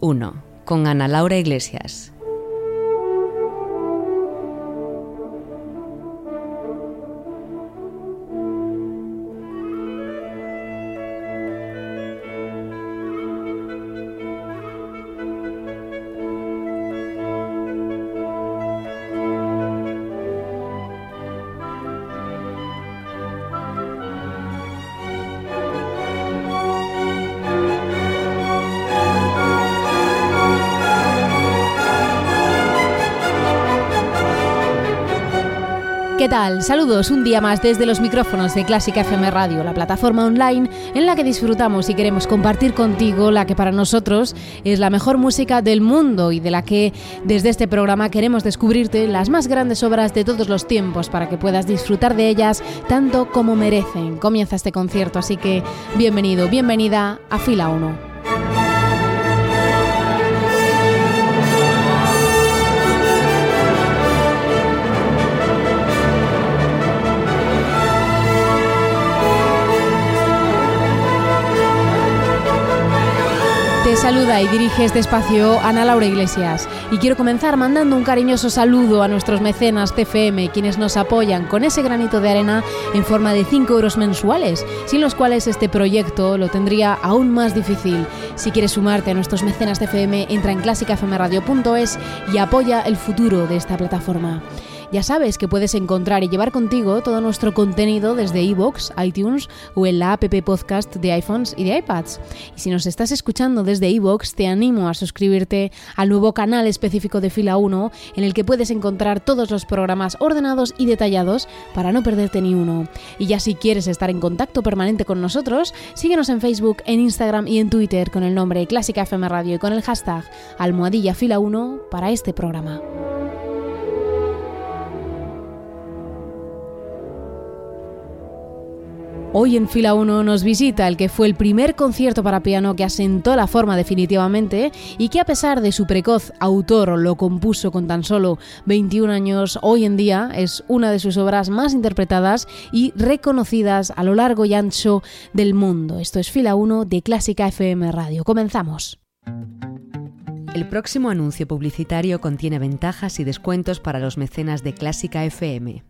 1 con Ana Laura Iglesias. ¿Qué tal? Saludos un día más desde los micrófonos de Clásica FM Radio, la plataforma online en la que disfrutamos y queremos compartir contigo la que para nosotros es la mejor música del mundo y de la que desde este programa queremos descubrirte las más grandes obras de todos los tiempos para que puedas disfrutar de ellas tanto como merecen. Comienza este concierto, así que bienvenido, bienvenida a Fila 1. Saluda y dirige este espacio Ana Laura Iglesias. Y quiero comenzar mandando un cariñoso saludo a nuestros mecenas TFM, quienes nos apoyan con ese granito de arena en forma de 5 euros mensuales, sin los cuales este proyecto lo tendría aún más difícil. Si quieres sumarte a nuestros mecenas TFM, entra en clásicafmradio.es y apoya el futuro de esta plataforma. Ya sabes que puedes encontrar y llevar contigo todo nuestro contenido desde iVoox, iTunes o en la app podcast de iPhones y de iPads. Y si nos estás escuchando desde iVoox, te animo a suscribirte al nuevo canal específico de Fila 1 en el que puedes encontrar todos los programas ordenados y detallados para no perderte ni uno. Y ya si quieres estar en contacto permanente con nosotros, síguenos en Facebook, en Instagram y en Twitter con el nombre Clásica FM Radio y con el hashtag almohadilla fila 1 para este programa. Hoy en fila 1 nos visita el que fue el primer concierto para piano que asentó la forma definitivamente y que a pesar de su precoz autor lo compuso con tan solo 21 años, hoy en día es una de sus obras más interpretadas y reconocidas a lo largo y ancho del mundo. Esto es fila 1 de Clásica FM Radio. Comenzamos. El próximo anuncio publicitario contiene ventajas y descuentos para los mecenas de Clásica FM.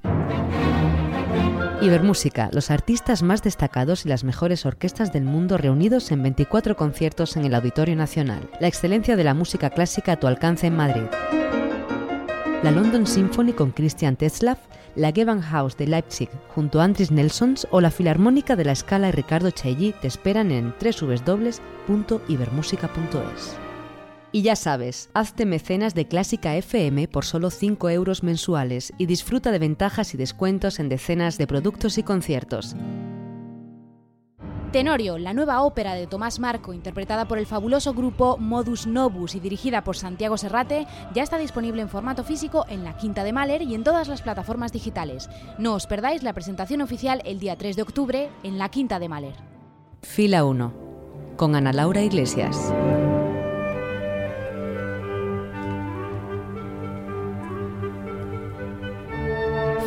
Ibermúsica, los artistas más destacados y las mejores orquestas del mundo reunidos en 24 conciertos en el Auditorio Nacional. La excelencia de la música clásica a tu alcance en Madrid. La London Symphony con Christian Tetzlaff, la Gewandhaus de Leipzig junto a Andris Nelsons o la Filarmónica de la Scala y Ricardo Chailly te esperan en www.ibermusica.es. Y ya sabes, hazte mecenas de Clásica FM por solo 5 euros mensuales y disfruta de ventajas y descuentos en decenas de productos y conciertos. Tenorio, la nueva ópera de Tomás Marco, interpretada por el fabuloso grupo Modus Novus y dirigida por Santiago Serrate, ya está disponible en formato físico en la Quinta de Mahler y en todas las plataformas digitales. No os perdáis la presentación oficial el día 3 de octubre en la Quinta de Mahler. Fila 1, con Ana Laura Iglesias.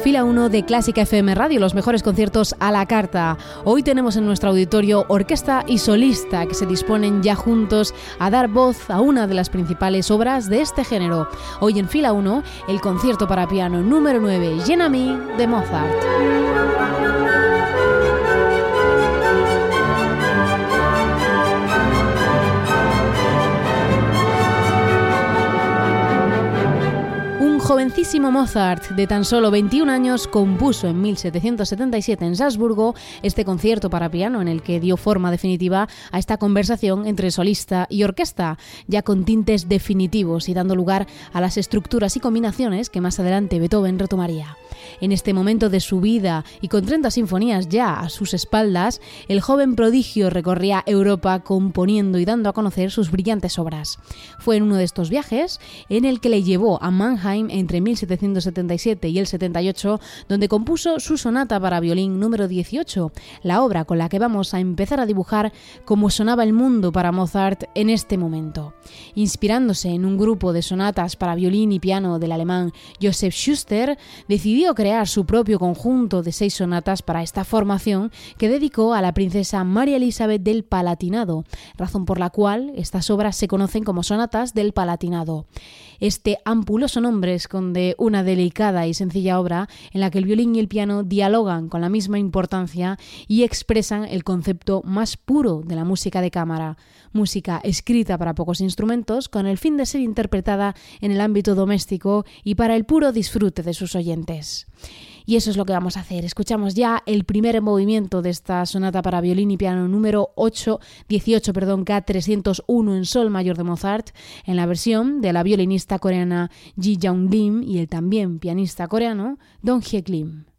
Fila 1 de Clásica FM Radio, los mejores conciertos a la carta. Hoy tenemos en nuestro auditorio orquesta y solista que se disponen ya juntos a dar voz a una de las principales obras de este género. Hoy en Fila 1, el concierto para piano número 9, Llena de Mozart. Jovencísimo Mozart, de tan solo 21 años, compuso en 1777 en Salzburgo este concierto para piano en el que dio forma definitiva a esta conversación entre solista y orquesta, ya con tintes definitivos y dando lugar a las estructuras y combinaciones que más adelante Beethoven retomaría. En este momento de su vida y con 30 sinfonías ya a sus espaldas, el joven prodigio recorría Europa componiendo y dando a conocer sus brillantes obras. Fue en uno de estos viajes en el que le llevó a Mannheim entre 1777 y el 78, donde compuso su sonata para violín número 18, la obra con la que vamos a empezar a dibujar cómo sonaba el mundo para Mozart en este momento. Inspirándose en un grupo de sonatas para violín y piano del alemán Joseph Schuster, decidió crear su propio conjunto de seis sonatas para esta formación que dedicó a la princesa María Elizabeth del Palatinado, razón por la cual estas obras se conocen como sonatas del Palatinado. Este ampuloso nombre esconde una delicada y sencilla obra en la que el violín y el piano dialogan con la misma importancia y expresan el concepto más puro de la música de cámara, música escrita para pocos instrumentos con el fin de ser interpretada en el ámbito doméstico y para el puro disfrute de sus oyentes. Y eso es lo que vamos a hacer. Escuchamos ya el primer movimiento de esta sonata para violín y piano número 8, 18, perdón, K301 en sol mayor de Mozart, en la versión de la violinista coreana Ji Young Lim y el también pianista coreano Dong Hye Lim.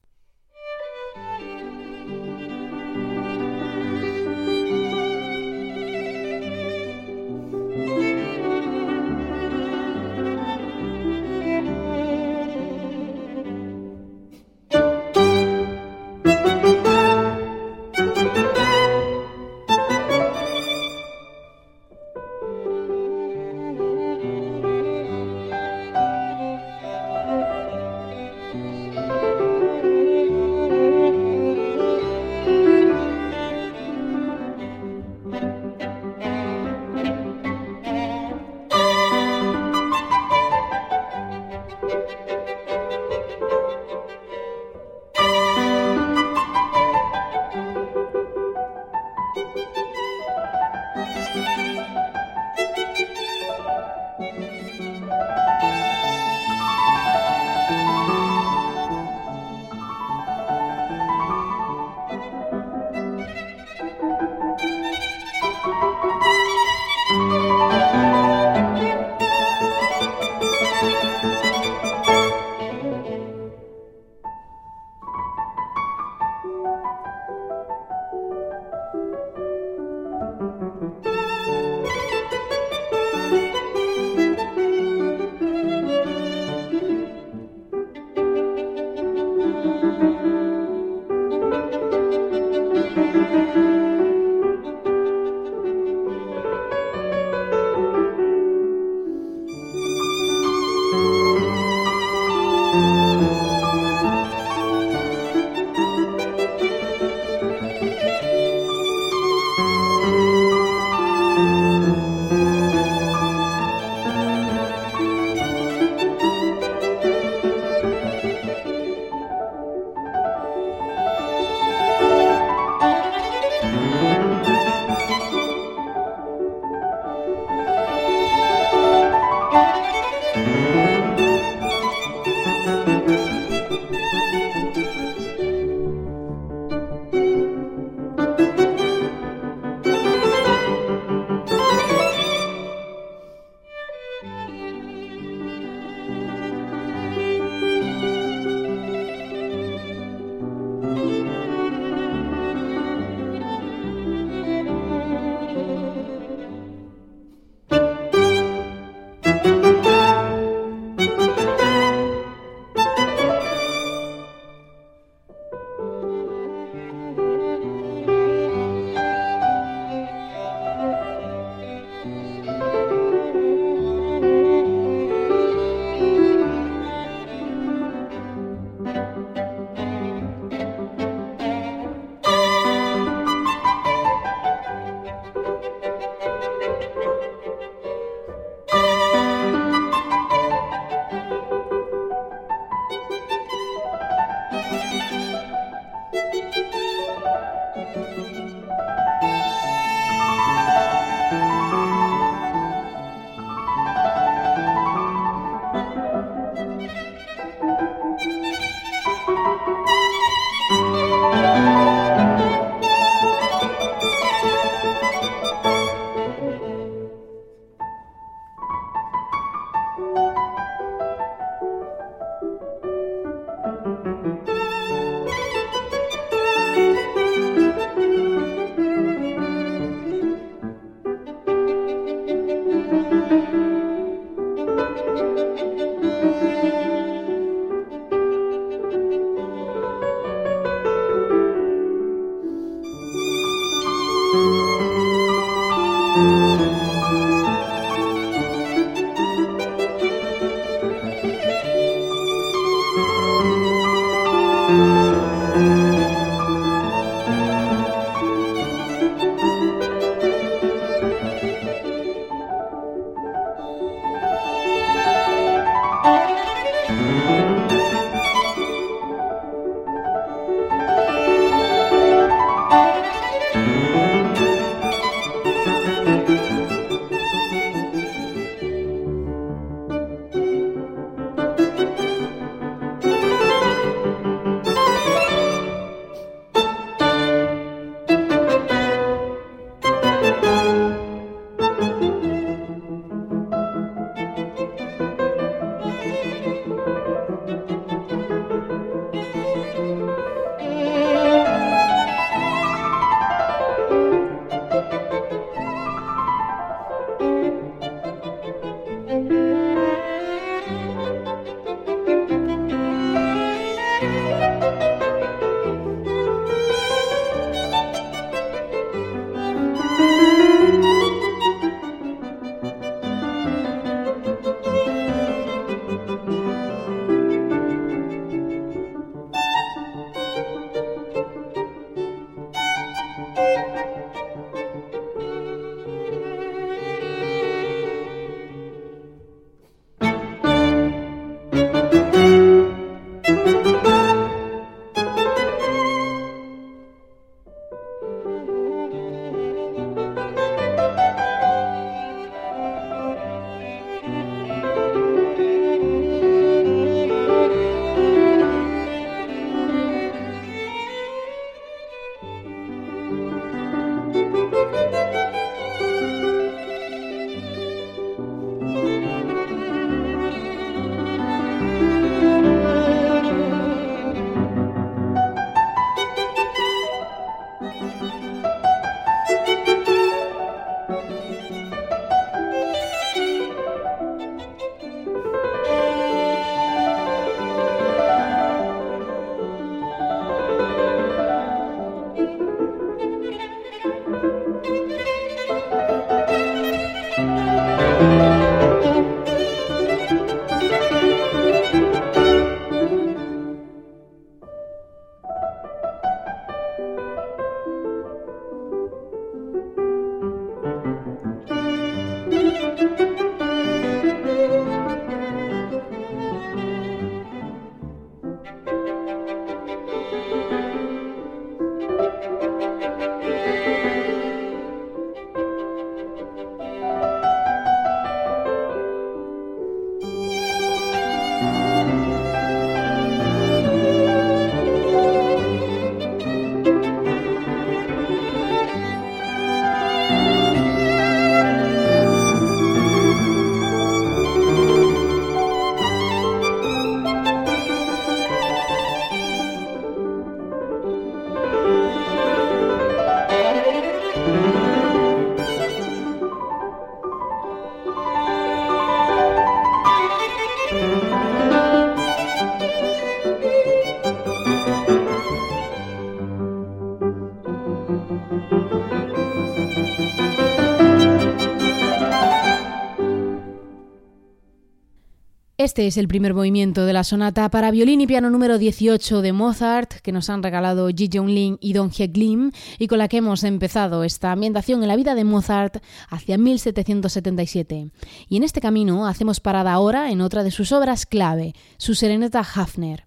Este es el primer movimiento de la sonata para violín y piano número 18 de Mozart que nos han regalado Ji Lin y Don Hye Lim y con la que hemos empezado esta ambientación en la vida de Mozart hacia 1777. Y en este camino hacemos parada ahora en otra de sus obras clave, su Serenata Hafner.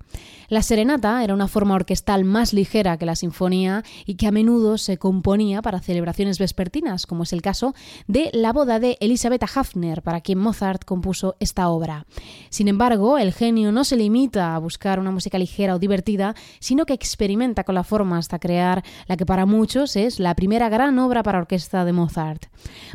La serenata era una forma orquestal más ligera que la sinfonía y que a menudo se componía para celebraciones vespertinas, como es el caso de la boda de Elisabetta Hafner, para quien Mozart compuso esta obra. Sin embargo, el genio no se limita a buscar una música ligera o divertida, sino que experimenta con la forma hasta crear la que para muchos es la primera gran obra para orquesta de Mozart.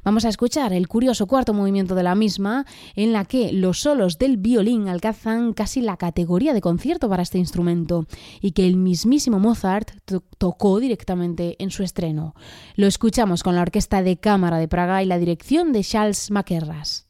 Vamos a escuchar el curioso cuarto movimiento de la misma, en la que los solos del violín alcanzan casi la categoría de concierto para este instrumento y que el mismísimo Mozart tocó directamente en su estreno. Lo escuchamos con la Orquesta de Cámara de Praga y la dirección de Charles Maquerras.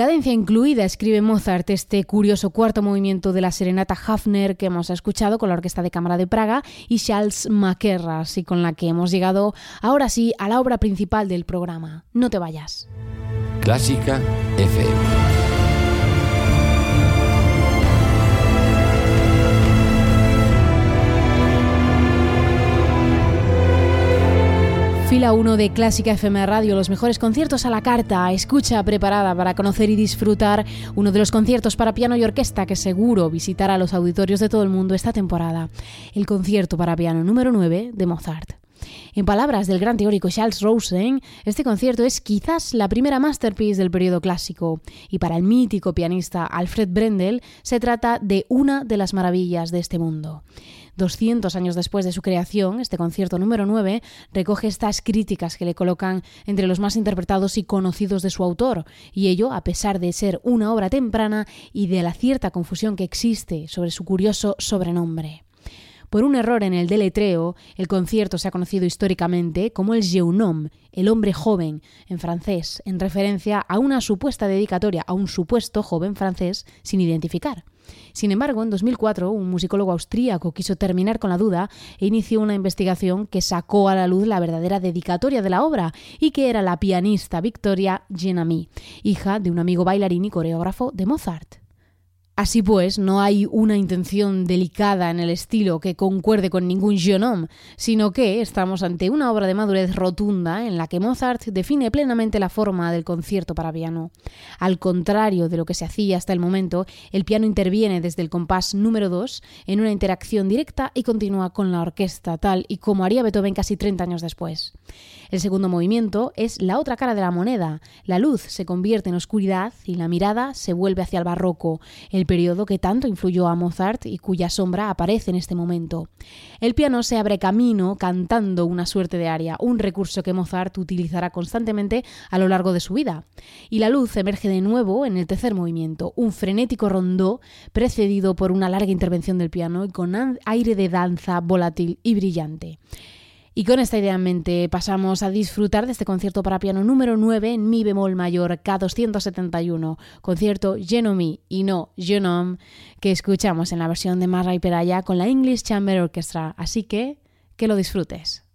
Con cadencia incluida escribe Mozart este curioso cuarto movimiento de la serenata Hafner que hemos escuchado con la Orquesta de Cámara de Praga y Charles Maquerras y con la que hemos llegado ahora sí a la obra principal del programa. No te vayas. Clásica FM. Fila 1 de Clásica FM Radio, los mejores conciertos a la carta. Escucha preparada para conocer y disfrutar uno de los conciertos para piano y orquesta que seguro visitará los auditorios de todo el mundo esta temporada. El concierto para piano número 9 de Mozart. En palabras del gran teórico Charles Rosen, este concierto es quizás la primera masterpiece del periodo clásico, y para el mítico pianista Alfred Brendel se trata de una de las maravillas de este mundo. 200 años después de su creación, este concierto número 9 recoge estas críticas que le colocan entre los más interpretados y conocidos de su autor, y ello a pesar de ser una obra temprana y de la cierta confusión que existe sobre su curioso sobrenombre. Por un error en el deletreo, el concierto se ha conocido históricamente como el Jeune homme, el hombre joven, en francés, en referencia a una supuesta dedicatoria a un supuesto joven francés sin identificar. Sin embargo, en 2004, un musicólogo austríaco quiso terminar con la duda e inició una investigación que sacó a la luz la verdadera dedicatoria de la obra y que era la pianista Victoria Genami, hija de un amigo bailarín y coreógrafo de Mozart. Así pues, no hay una intención delicada en el estilo que concuerde con ningún genome, sino que estamos ante una obra de madurez rotunda en la que Mozart define plenamente la forma del concierto para piano. Al contrario de lo que se hacía hasta el momento, el piano interviene desde el compás número 2 en una interacción directa y continua con la orquesta, tal y como haría Beethoven casi 30 años después. El segundo movimiento es la otra cara de la moneda. La luz se convierte en oscuridad y la mirada se vuelve hacia el barroco, el periodo que tanto influyó a Mozart y cuya sombra aparece en este momento. El piano se abre camino cantando una suerte de aria, un recurso que Mozart utilizará constantemente a lo largo de su vida. Y la luz emerge de nuevo en el tercer movimiento, un frenético rondó precedido por una larga intervención del piano y con aire de danza volátil y brillante. Y con esta idea en mente pasamos a disfrutar de este concierto para piano número 9 en mi bemol mayor K271, concierto Genome y no Genome, que escuchamos en la versión de Marra y Peraya con la English Chamber Orchestra. Así que, que lo disfrutes.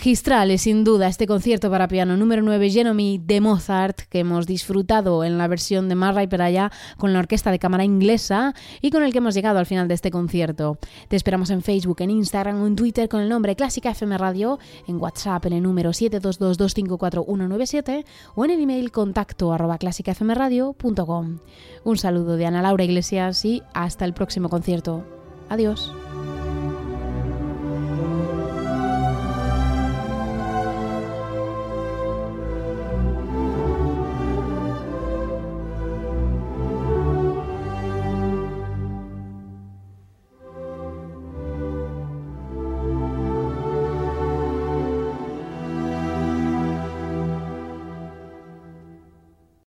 Magistral es sin duda este concierto para piano número 9 Genomi de Mozart que hemos disfrutado en la versión de Marra y Peraya con la Orquesta de Cámara Inglesa y con el que hemos llegado al final de este concierto. Te esperamos en Facebook, en Instagram o en Twitter con el nombre Clásica FM Radio, en WhatsApp en el número 722254197 o en el email contacto arroba clásicafmradio.com. Un saludo de Ana Laura Iglesias y hasta el próximo concierto. Adiós.